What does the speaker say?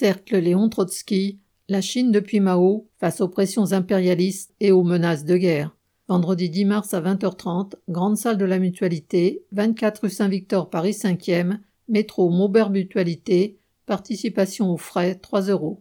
Cercle Léon Trotsky, la Chine depuis Mao face aux pressions impérialistes et aux menaces de guerre. Vendredi 10 mars à 20h30, grande salle de la Mutualité, 24 rue Saint-Victor, Paris 5e, métro Maubert Mutualité, participation aux frais 3 euros.